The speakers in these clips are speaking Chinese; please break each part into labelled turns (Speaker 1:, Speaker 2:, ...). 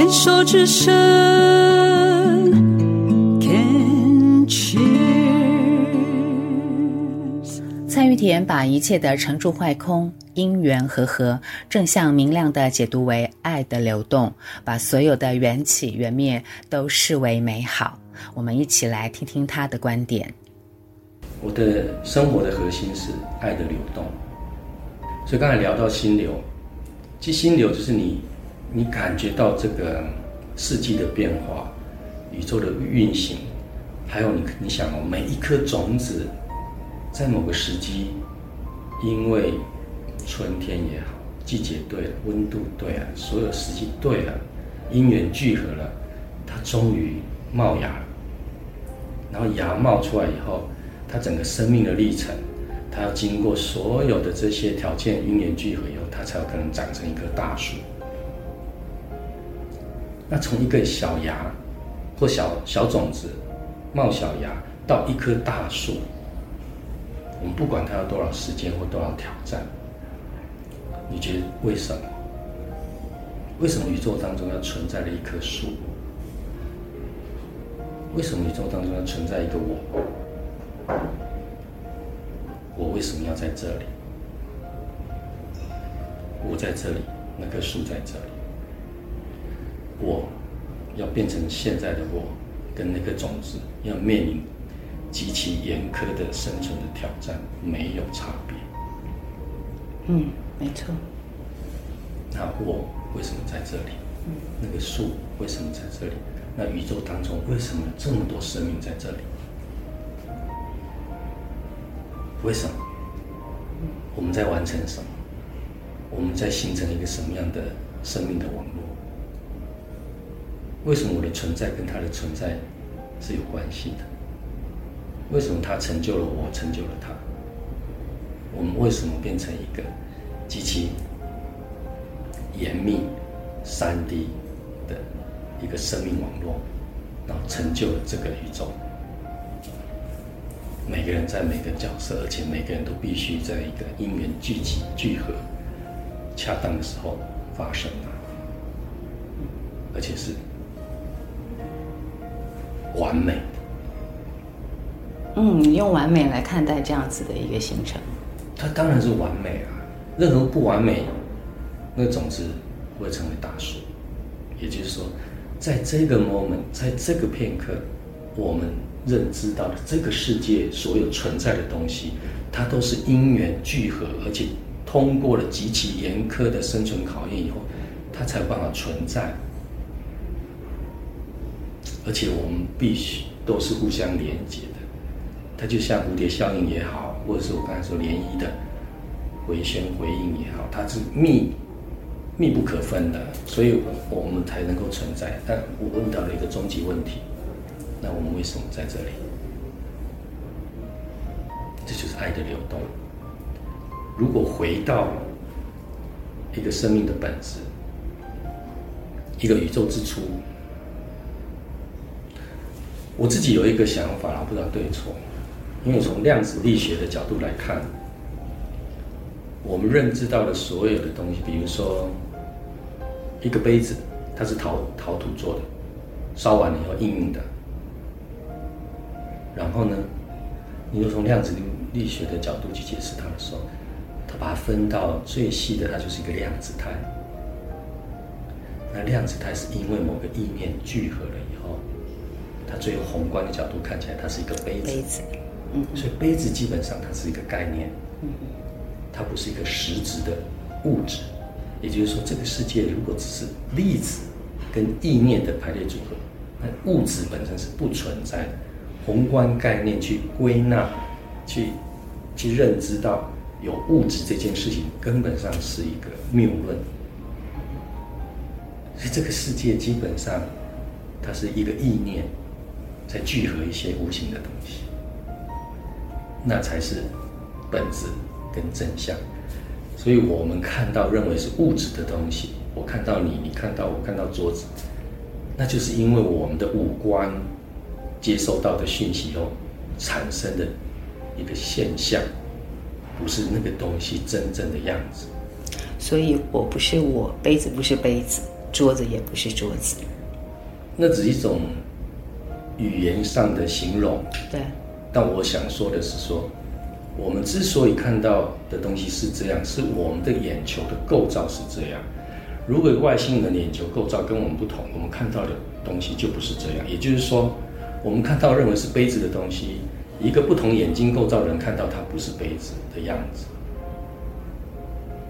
Speaker 1: 牵手之声，Can cheers。
Speaker 2: 蔡玉田把一切的成住坏空、因缘和合，正向明亮的解读为爱的流动，把所有的缘起缘灭都视为美好。我们一起来听听他的观点。
Speaker 3: 我的生活的核心是爱的流动，所以刚才聊到心流，其实心流就是你，你感觉到这个四季的变化、宇宙的运行，还有你，你想哦，每一颗种子，在某个时机，因为春天也好，季节对了，温度对了，所有时机对了，因缘聚合了，它终于冒芽了，然后芽冒出来以后。它整个生命的历程，它要经过所有的这些条件因缘聚合以后，它才有可能长成一棵大树。那从一个小芽或小小种子冒小芽到一棵大树，我们不管它要多少时间或多少挑战，你觉得为什么？为什么宇宙当中要存在了一棵树？为什么宇宙当中要存在一个我？我为什么要在这里？我在这里，那棵树在这里。我要变成现在的我，跟那个种子要面临极其严苛的生存的挑战，没有差别。
Speaker 2: 嗯，没错。
Speaker 3: 那我为什么在这里？嗯，那个树为什么在这里？那宇宙当中为什么这么多生命在这里？为什么？我们在完成什么？我们在形成一个什么样的生命的网络？为什么我的存在跟他的存在是有关系的？为什么他成就了我，成就了他？我们为什么变成一个极其严密、三 D 的一个生命网络，然后成就了这个宇宙？每个人在每个角色，而且每个人都必须在一个因缘聚集、聚合、恰当的时候发生啊，而且是完美。
Speaker 2: 嗯，你用完美来看待这样子的一个行程，
Speaker 3: 它当然是完美啊。任何不完美，那个种子会成为大树。也就是说，在这个 moment，在这个片刻，我们。认知到的这个世界所有存在的东西，它都是因缘聚合，而且通过了极其严苛的生存考验以后，它才有办法存在。而且我们必须都是互相连接的，它就像蝴蝶效应也好，或者是我刚才说涟漪的回旋回应也好，它是密密不可分的，所以我们才能够存在。但我问到了一个终极问题。那我们为什么在这里？这就是爱的流动。如果回到一个生命的本质，一个宇宙之初，我自己有一个想法，我不知道对错。因为从量子力学的角度来看，我们认知到的所有的东西，比如说一个杯子，它是陶陶土做的，烧完了以后硬硬的。然后呢，你又从量子力力学的角度去解释它的时候，它把它分到最细的，它就是一个量子态。那量子态是因为某个意念聚合了，它最后宏观的角度看起来，它是一个杯子。杯子，嗯，所以杯子基本上它是一个概念，嗯，它不是一个实质的物质。也就是说，这个世界如果只是粒子跟意念的排列组合，那物质本身是不存在的。宏观概念去归纳，去去认知到有物质这件事情，根本上是一个谬论。所以这个世界基本上，它是一个意念在聚合一些无形的东西，那才是本质跟真相。所以我们看到认为是物质的东西，我看到你，你看到我，看到桌子，那就是因为我们的五官。接收到的讯息后产生的一个现象，不是那个东西真正的样子。
Speaker 2: 所以我不是我，杯子不是杯子，桌子也不是桌子。
Speaker 3: 那只是一种语言上的形容。
Speaker 2: 对。
Speaker 3: 但我想说的是说，我们之所以看到的东西是这样，是我们的眼球的构造是这样。如果外星人的眼球构造跟我们不同，我们看到的东西就不是这样。也就是说，我们看到认为是杯子的东西，一个不同眼睛构造的人看到它不是杯子的样子。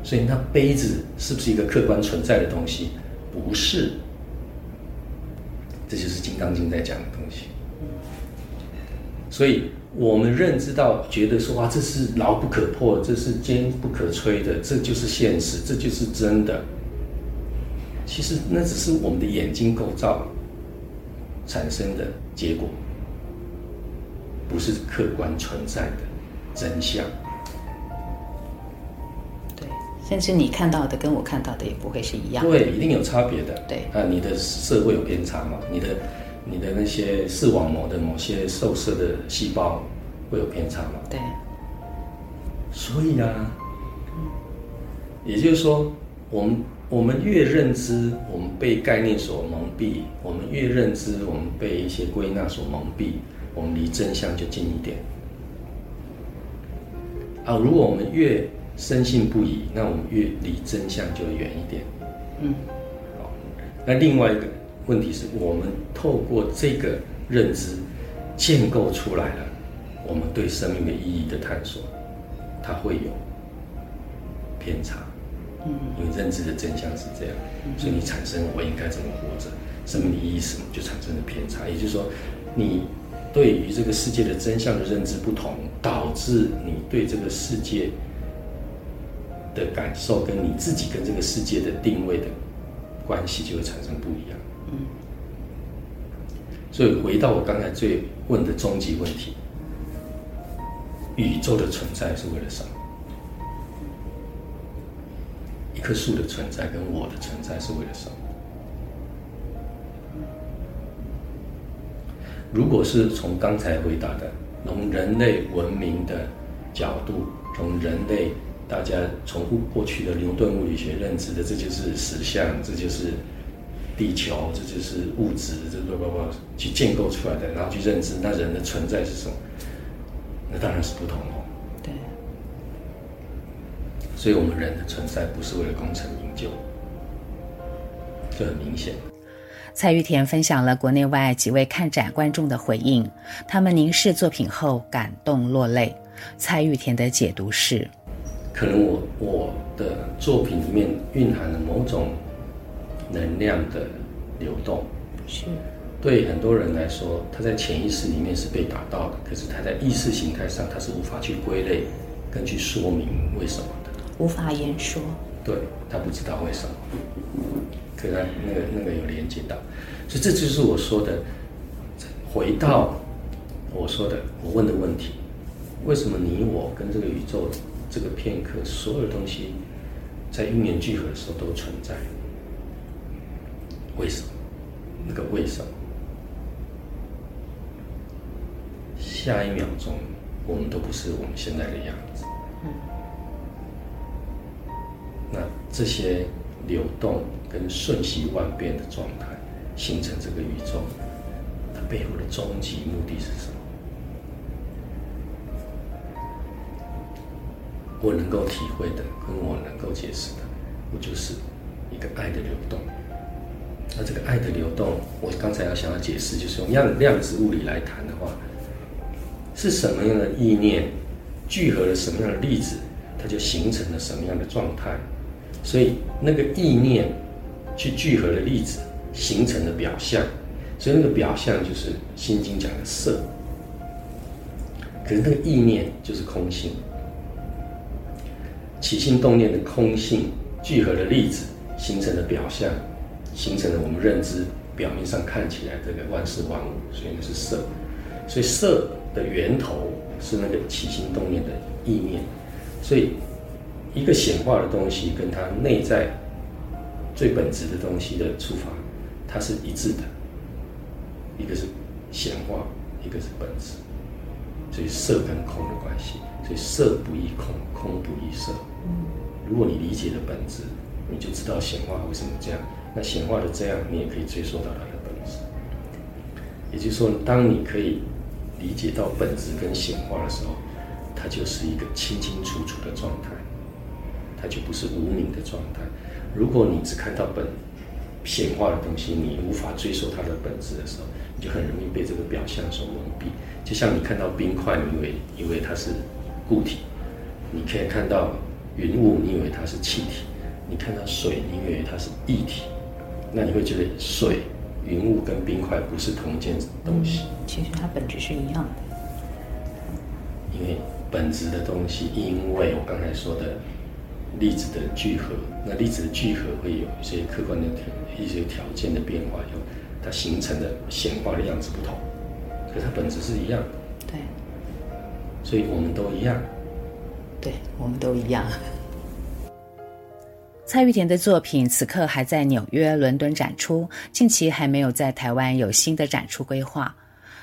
Speaker 3: 所以，那杯子是不是一个客观存在的东西？不是。这就是《金刚经》在讲的东西。所以我们认知到，觉得说哇，这是牢不可破，这是坚不可摧的，这就是现实，这就是真的。其实那只是我们的眼睛构造产生的结果，不是客观存在的真相。
Speaker 2: 对，甚至你看到的跟我看到的也不会是一样。
Speaker 3: 对，一定有差别的。
Speaker 2: 对
Speaker 3: 啊，你的色会有偏差嘛？你的你的那些视网膜的某些受色的细胞会有偏差嘛？
Speaker 2: 对。
Speaker 3: 所以啊，也就是说，我们。我们越认知，我们被概念所蒙蔽；我们越认知，我们被一些归纳所蒙蔽，我们离真相就近一点。啊，如果我们越深信不疑，那我们越离真相就远一点。嗯，好。那另外一个问题是我们透过这个认知建构出来了我们对生命的意义的探索，它会有偏差。嗯，因为认知的真相是这样，所以你产生我应该怎么活着，生命的意义是什么，就产生了偏差。也就是说，你对于这个世界的真相的认知不同，导致你对这个世界的感受跟你自己跟这个世界的定位的关系就会产生不一样。嗯，所以回到我刚才最问的终极问题：宇宙的存在是为了什么？一棵树的存在跟我的存在是为了什么？如果是从刚才回答的，从人类文明的角度，从人类大家从过去的牛顿物理学认知的，这就是实相，这就是地球，这就是物质，这不不不去建构出来的，然后去认知那人的存在是什么？那当然是不同哦。所以，我们人的存在不是为了功成名就，这很明显。
Speaker 2: 蔡玉田分享了国内外几位看展观众的回应，他们凝视作品后感动落泪。蔡玉田的解读是：
Speaker 3: 可能我我的作品里面蕴含了某种能量的流动，
Speaker 2: 是。
Speaker 3: 对很多人来说，他在潜意识里面是被打到的，可是他在意识形态上，他是无法去归类跟去说明为什么
Speaker 2: 的。无法言说，
Speaker 3: 对，他不知道为什么，可能那个那个有连接到，所以这就是我说的，回到我说的我问的问题，为什么你我跟这个宇宙这个片刻所有东西在因缘聚合的时候都存在？为什么？那个为什么？下一秒钟我们都不是我们现在的样子。那这些流动跟瞬息万变的状态，形成这个宇宙，它背后的终极目的是什么？我能够体会的，跟我能够解释的，不就是一个爱的流动。那这个爱的流动，我刚才要想要解释，就是用量量子物理来谈的话，是什么样的意念聚合了什么样的粒子，它就形成了什么样的状态。所以那个意念去聚合的粒子形成的表象，所以那个表象就是《心经》讲的色。可是那个意念就是空性，起心动念的空性聚合的粒子形成的表象，形成了我们认知表面上看起来这个万事万物，所以那是色。所以色的源头是那个起心动念的意念，所以。一个显化的东西跟它内在最本质的东西的出发，它是一致的。一个是显化，一个是本质，所以色跟空的关系，所以色不异空，空不异色。如果你理解了本质，你就知道显化为什么这样。那显化的这样，你也可以追溯到它的本质。也就是说，当你可以理解到本质跟显化的时候，它就是一个清清楚楚的状态，它就不是无明的状态。如果你只看到本显化的东西，你无法追溯它的本质的时候，你就很容易被这个表象所蒙蔽。就像你看到冰块，你以为以为它是固体；你可以看到云雾，你以为它是气体；你看到水，你以为它是液体。那你会觉得水、云雾跟冰块不是同一件东西。
Speaker 2: 其实它本质是一样的。
Speaker 3: 因为本质的东西，因为我刚才说的粒子的聚合，那粒子的聚合会有一些客观的条一些条件的变化，有它形成的显化的样子不同，可是它本质是一样的。
Speaker 2: 对。
Speaker 3: 所以我们都一样。
Speaker 2: 对，我们都一样。蔡玉田的作品此刻还在纽约、伦敦展出，近期还没有在台湾有新的展出规划。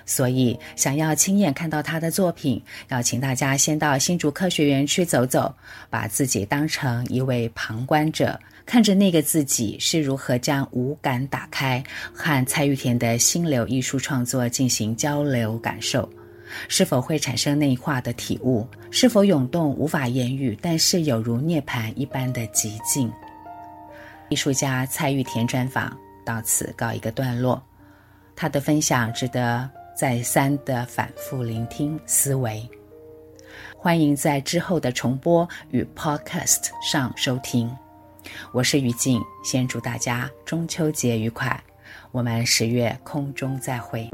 Speaker 2: 所以，想要亲眼看到他的作品，要请大家先到新竹科学园区走走，把自己当成一位旁观者，看着那个自己是如何将五感打开，和蔡玉田的心流艺术创作进行交流感受，是否会产生内化的体悟？是否涌动无法言语，但是有如涅槃一般的极境？艺术家蔡玉田专访到此告一个段落，他的分享值得再三的反复聆听思维，欢迎在之后的重播与 Podcast 上收听。我是于静，先祝大家中秋节愉快，我们十月空中再会。